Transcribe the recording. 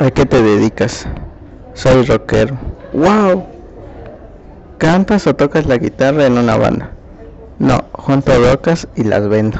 ¿A qué te dedicas? Soy rockero. ¡Wow! ¿Cantas o tocas la guitarra en una banda? No, junto a rocas y las vendo.